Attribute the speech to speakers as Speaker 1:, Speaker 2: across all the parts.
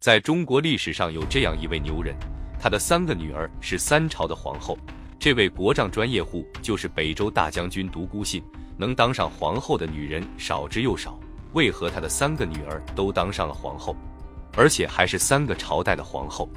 Speaker 1: 在中国历史上有这样一位牛人，他的三个女儿是三朝的皇后。这位国丈专业户就是北周大将军独孤信。能当上皇后的女人少之又少，为何他的三个女儿都当上了皇后，而且还是三个朝代的皇后？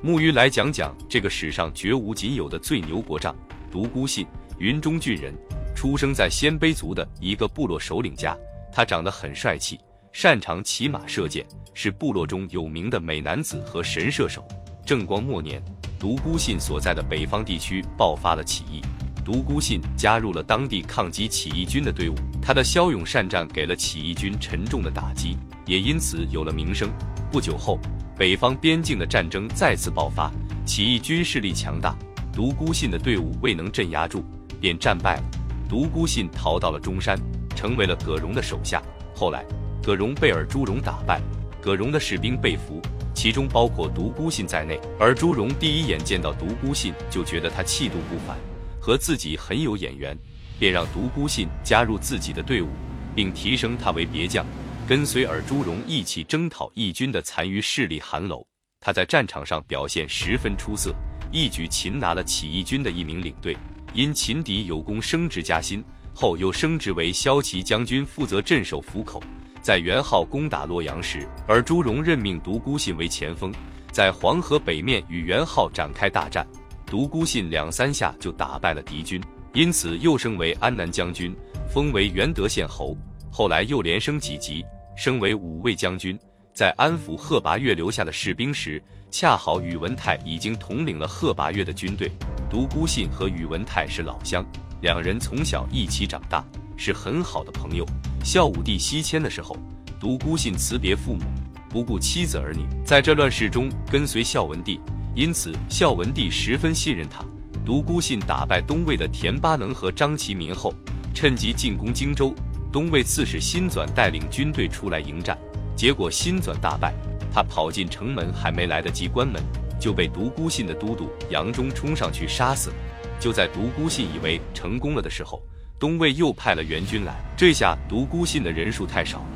Speaker 1: 木鱼来讲讲这个史上绝无仅有的最牛国丈独孤信。云中郡人，出生在鲜卑族的一个部落首领家。他长得很帅气，擅长骑马射箭，是部落中有名的美男子和神射手。正光末年，独孤信所在的北方地区爆发了起义。独孤信加入了当地抗击起义军的队伍，他的骁勇善战给了起义军沉重的打击，也因此有了名声。不久后，北方边境的战争再次爆发，起义军势力强大，独孤信的队伍未能镇压住，便战败了。独孤信逃到了中山，成为了葛荣的手下。后来，葛荣被尔朱荣打败，葛荣的士兵被俘，其中包括独孤信在内。尔朱荣第一眼见到独孤信，就觉得他气度不凡。和自己很有眼缘，便让独孤信加入自己的队伍，并提升他为别将，跟随尔朱荣一起征讨义军的残余势力韩楼。他在战场上表现十分出色，一举擒拿了起义军的一名领队。因擒敌有功，升职加薪，后又升职为骁骑将军，负责镇守府口。在元昊攻打洛阳时，而朱荣任命独孤信为前锋，在黄河北面与元昊展开大战。独孤信两三下就打败了敌军，因此又升为安南将军，封为元德县侯。后来又连升几级，升为武卫将军。在安抚贺拔岳留下的士兵时，恰好宇文泰已经统领了贺拔岳的军队。独孤信和宇文泰是老乡，两人从小一起长大，是很好的朋友。孝武帝西迁的时候，独孤信辞别父母，不顾妻子儿女，在这乱世中跟随孝文帝。因此，孝文帝十分信任他。独孤信打败东魏的田巴能和张其民后，趁机进攻荆州。东魏刺史辛纂带领军队出来迎战，结果辛纂大败。他跑进城门，还没来得及关门，就被独孤信的都督杨忠冲上去杀死了。就在独孤信以为成功了的时候，东魏又派了援军来。这下独孤信的人数太少了，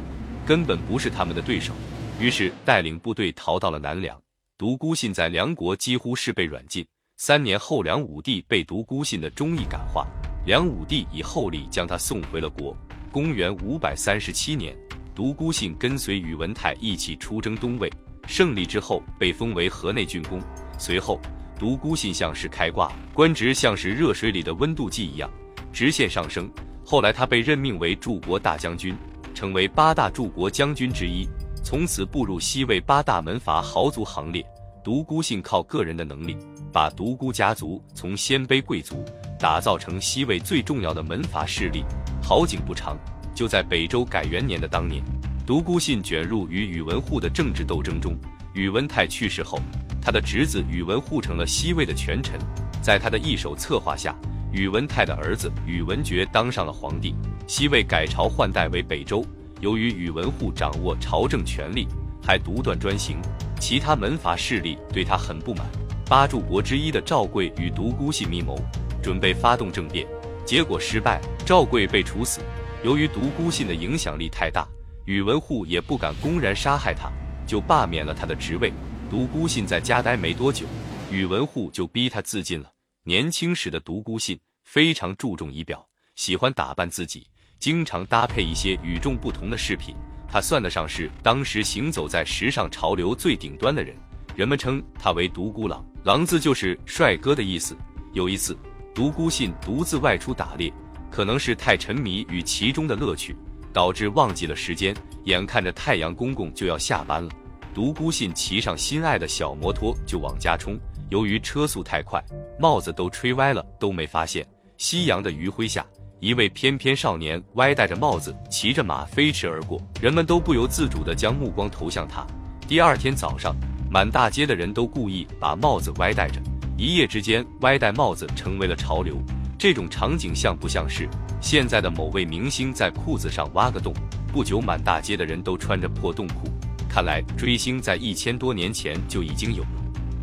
Speaker 1: 根本不是他们的对手，于是带领部队逃到了南梁。独孤信在梁国几乎是被软禁。三年后，梁武帝被独孤信的忠义感化，梁武帝以厚礼将他送回了国。公元五百三十七年，独孤信跟随宇文泰一起出征东魏，胜利之后被封为河内郡公。随后，独孤信像是开挂，官职像是热水里的温度计一样直线上升。后来，他被任命为柱国大将军，成为八大柱国将军之一。从此步入西魏八大门阀豪族行列。独孤信靠个人的能力，把独孤家族从鲜卑贵族打造成西魏最重要的门阀势力。好景不长，就在北周改元年的当年，独孤信卷入与宇文护的政治斗争中。宇文泰去世后，他的侄子宇文护成了西魏的权臣。在他的一手策划下，宇文泰的儿子宇文觉当上了皇帝。西魏改朝换代为北周。由于宇文护掌握朝政权力，还独断专行，其他门阀势力对他很不满。八柱国之一的赵贵与独孤信密谋，准备发动政变，结果失败，赵贵被处死。由于独孤信的影响力太大，宇文护也不敢公然杀害他，就罢免了他的职位。独孤信在家待没多久，宇文护就逼他自尽了。年轻时的独孤信非常注重仪表，喜欢打扮自己。经常搭配一些与众不同的饰品，他算得上是当时行走在时尚潮流最顶端的人。人们称他为独孤狼，狼字就是帅哥的意思。有一次，独孤信独自外出打猎，可能是太沉迷于其中的乐趣，导致忘记了时间。眼看着太阳公公就要下班了，独孤信骑上心爱的小摩托就往家冲。由于车速太快，帽子都吹歪了，都没发现。夕阳的余晖下。一位翩翩少年歪戴着帽子，骑着马飞驰而过，人们都不由自主地将目光投向他。第二天早上，满大街的人都故意把帽子歪戴着，一夜之间，歪戴帽子成为了潮流。这种场景像不像是现在的某位明星在裤子上挖个洞？不久，满大街的人都穿着破洞裤。看来追星在一千多年前就已经有了。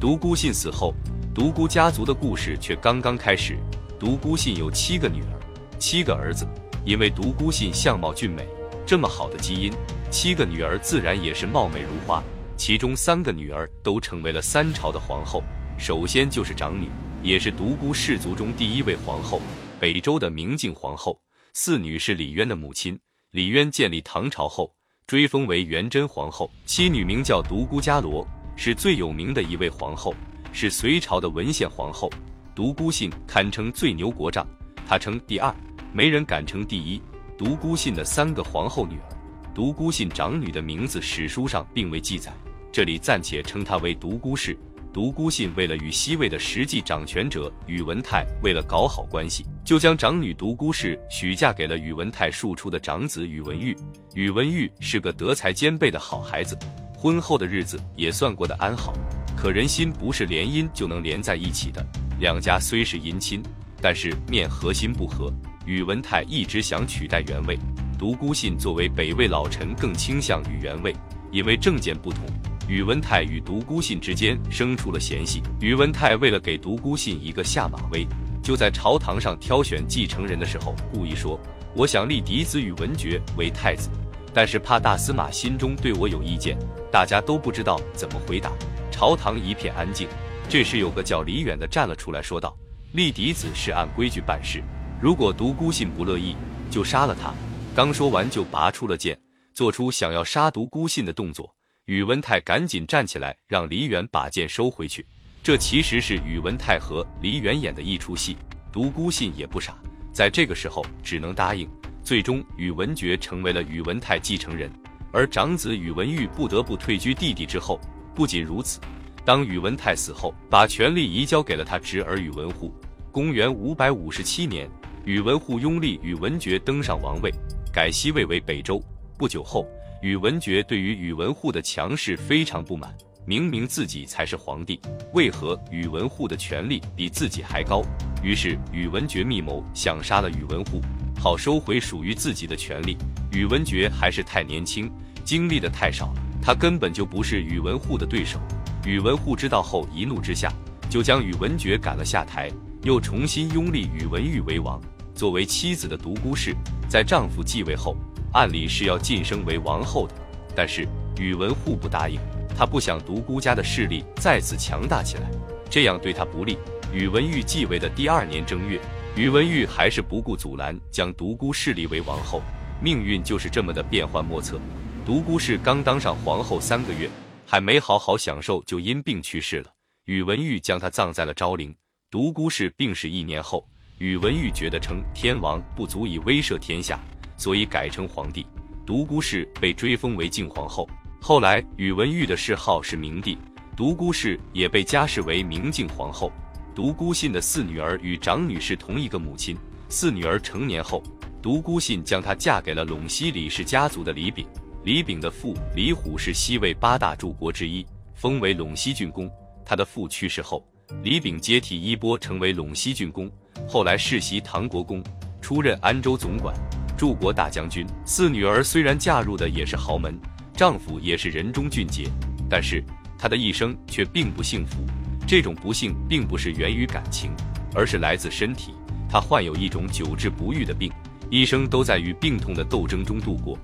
Speaker 1: 独孤信死后，独孤家族的故事却刚刚开始。独孤信有七个女儿。七个儿子，因为独孤信相貌俊美，这么好的基因，七个女儿自然也是貌美如花。其中三个女儿都成为了三朝的皇后。首先就是长女，也是独孤氏族中第一位皇后，北周的明镜皇后。四女是李渊的母亲，李渊建立唐朝后，追封为元贞皇后。七女名叫独孤伽罗，是最有名的一位皇后，是隋朝的文献皇后。独孤信堪称最牛国丈，他称第二，没人敢称第一。独孤信的三个皇后女儿，独孤信长女的名字史书上并未记载，这里暂且称她为独孤氏。独孤信为了与西魏的实际掌权者宇文泰为了搞好关系，就将长女独孤氏许嫁给了宇文泰庶出的长子宇文毓。宇文毓是个德才兼备的好孩子，婚后的日子也算过得安好。可人心不是联姻就能连在一起的，两家虽是姻亲，但是面和心不和。宇文泰一直想取代原魏，独孤信作为北魏老臣更倾向于原魏，因为政见不同。宇文泰与独孤信之间生出了嫌隙。宇文泰为了给独孤信一个下马威，就在朝堂上挑选继承人的时候，故意说：“我想立嫡子宇文觉为太子，但是怕大司马心中对我有意见。”大家都不知道怎么回答，朝堂一片安静。这时有个叫李远的站了出来，说道：“立嫡子是按规矩办事，如果独孤信不乐意，就杀了他。”刚说完，就拔出了剑，做出想要杀独孤信的动作。宇文泰赶紧站起来，让李远把剑收回去。这其实是宇文泰和李远演的一出戏。独孤信也不傻，在这个时候只能答应。最终，宇文觉成为了宇文泰继承人，而长子宇文毓不得不退居弟弟之后。不仅如此，当宇文泰死后，把权力移交给了他侄儿宇文护。公元五百五十七年，宇文护拥立宇文觉登上王位，改西魏为北周。不久后。宇文觉对于宇文护的强势非常不满，明明自己才是皇帝，为何宇文护的权力比自己还高？于是宇文觉密谋想杀了宇文护，好收回属于自己的权利。宇文觉还是太年轻，经历的太少，他根本就不是宇文护的对手。宇文护知道后，一怒之下就将宇文觉赶了下台，又重新拥立宇文毓为王。作为妻子的独孤氏，在丈夫继位后。按理是要晋升为王后的，但是宇文护不答应，他不想独孤家的势力再次强大起来，这样对他不利。宇文毓继位的第二年正月，宇文毓还是不顾阻拦，将独孤氏立为王后。命运就是这么的变幻莫测。独孤氏刚当上皇后三个月，还没好好享受，就因病去世了。宇文毓将她葬在了昭陵。独孤氏病逝一年后，宇文毓觉得称天王不足以威慑天下。所以改称皇帝，独孤氏被追封为靖皇后。后来宇文毓的谥号是明帝，独孤氏也被加谥为明靖皇后。独孤信的四女儿与长女是同一个母亲。四女儿成年后，独孤信将她嫁给了陇西李氏家族的李炳。李炳的父李虎是西魏八大柱国之一，封为陇西郡公。他的父去世后，李炳接替衣钵，成为陇西郡公。后来世袭唐国公，出任安州总管。柱国大将军四女儿虽然嫁入的也是豪门，丈夫也是人中俊杰，但是她的一生却并不幸福。这种不幸并不是源于感情，而是来自身体。他患有一种久治不愈的病，一生都在与病痛的斗争中度过。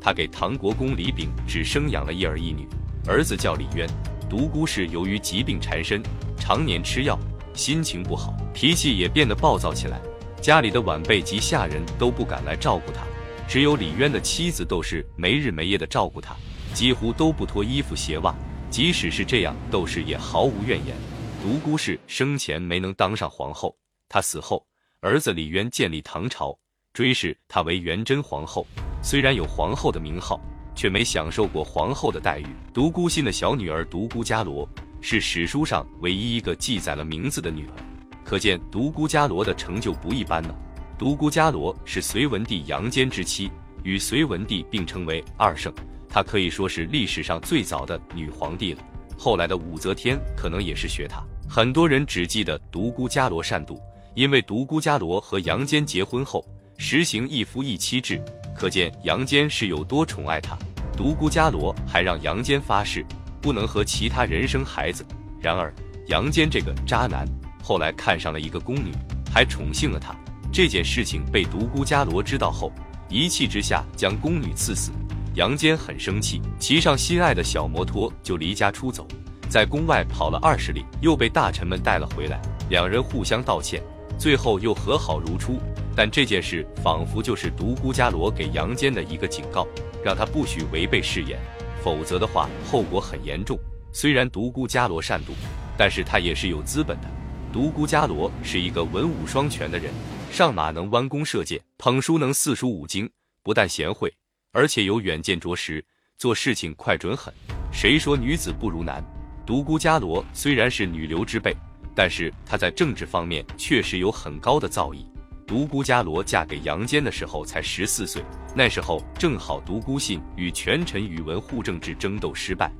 Speaker 1: 他给唐国公李炳只生养了一儿一女，儿子叫李渊。独孤氏由于疾病缠身，常年吃药，心情不好，脾气也变得暴躁起来。家里的晚辈及下人都不敢来照顾他，只有李渊的妻子窦氏没日没夜的照顾他，几乎都不脱衣服鞋袜。即使是这样，窦氏也毫无怨言。独孤氏生前没能当上皇后，她死后，儿子李渊建立唐朝，追谥她为元贞皇后。虽然有皇后的名号，却没享受过皇后的待遇。独孤信的小女儿独孤伽罗是史书上唯一一个记载了名字的女儿。可见独孤伽罗的成就不一般呢。独孤伽罗是隋文帝杨坚之妻，与隋文帝并称为二圣，她可以说是历史上最早的女皇帝了。后来的武则天可能也是学她。很多人只记得独孤伽罗善妒，因为独孤伽罗和杨坚结婚后实行一夫一妻制，可见杨坚是有多宠爱她。独孤伽罗还让杨坚发誓不能和其他人生孩子。然而杨坚这个渣男。后来看上了一个宫女，还宠幸了她。这件事情被独孤伽罗知道后，一气之下将宫女赐死。杨坚很生气，骑上心爱的小摩托就离家出走，在宫外跑了二十里，又被大臣们带了回来。两人互相道歉，最后又和好如初。但这件事仿佛就是独孤伽罗给杨坚的一个警告，让他不许违背誓言，否则的话后果很严重。虽然独孤伽罗善妒，但是他也是有资本的。独孤伽罗是一个文武双全的人，上马能弯弓射箭，捧书能四书五经，不但贤惠，而且有远见卓识，做事情快准狠。谁说女子不如男？独孤伽罗虽然是女流之辈，但是她在政治方面确实有很高的造诣。独孤伽罗嫁给杨坚的时候才十四岁，那时候正好独孤信与权臣宇文护政治争斗失败，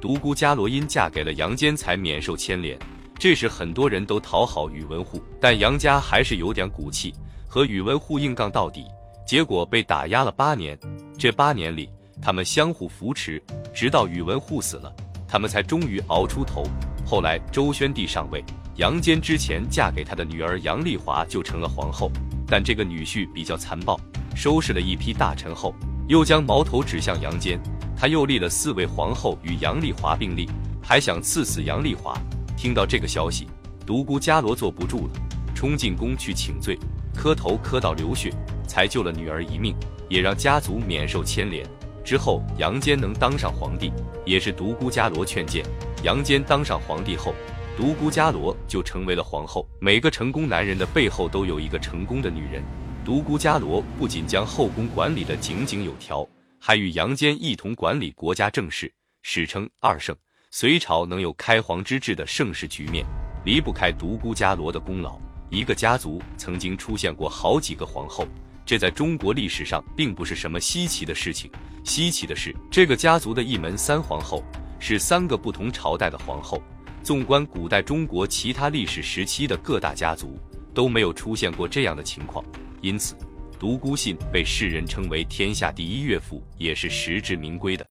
Speaker 1: 独孤伽罗因嫁给了杨坚才免受牵连。这时很多人都讨好宇文护，但杨家还是有点骨气，和宇文护硬杠到底，结果被打压了八年。这八年里，他们相互扶持，直到宇文护死了，他们才终于熬出头。后来周宣帝上位。杨坚之前嫁给他的女儿杨丽华就成了皇后，但这个女婿比较残暴，收拾了一批大臣后，又将矛头指向杨坚。他又立了四位皇后与杨丽华并立，还想赐死杨丽华。听到这个消息，独孤伽罗坐不住了，冲进宫去请罪，磕头磕到流血，才救了女儿一命，也让家族免受牵连。之后杨坚能当上皇帝，也是独孤伽罗劝谏。杨坚当上皇帝后。独孤伽罗就成为了皇后。每个成功男人的背后都有一个成功的女人。独孤伽罗不仅将后宫管理得井井有条，还与杨坚一同管理国家政事，史称二圣。隋朝能有开皇之治的盛世局面，离不开独孤伽罗的功劳。一个家族曾经出现过好几个皇后，这在中国历史上并不是什么稀奇的事情。稀奇的是，这个家族的一门三皇后是三个不同朝代的皇后。纵观古代中国其他历史时期的各大家族，都没有出现过这样的情况，因此独孤信被世人称为天下第一岳父，也是实至名归的。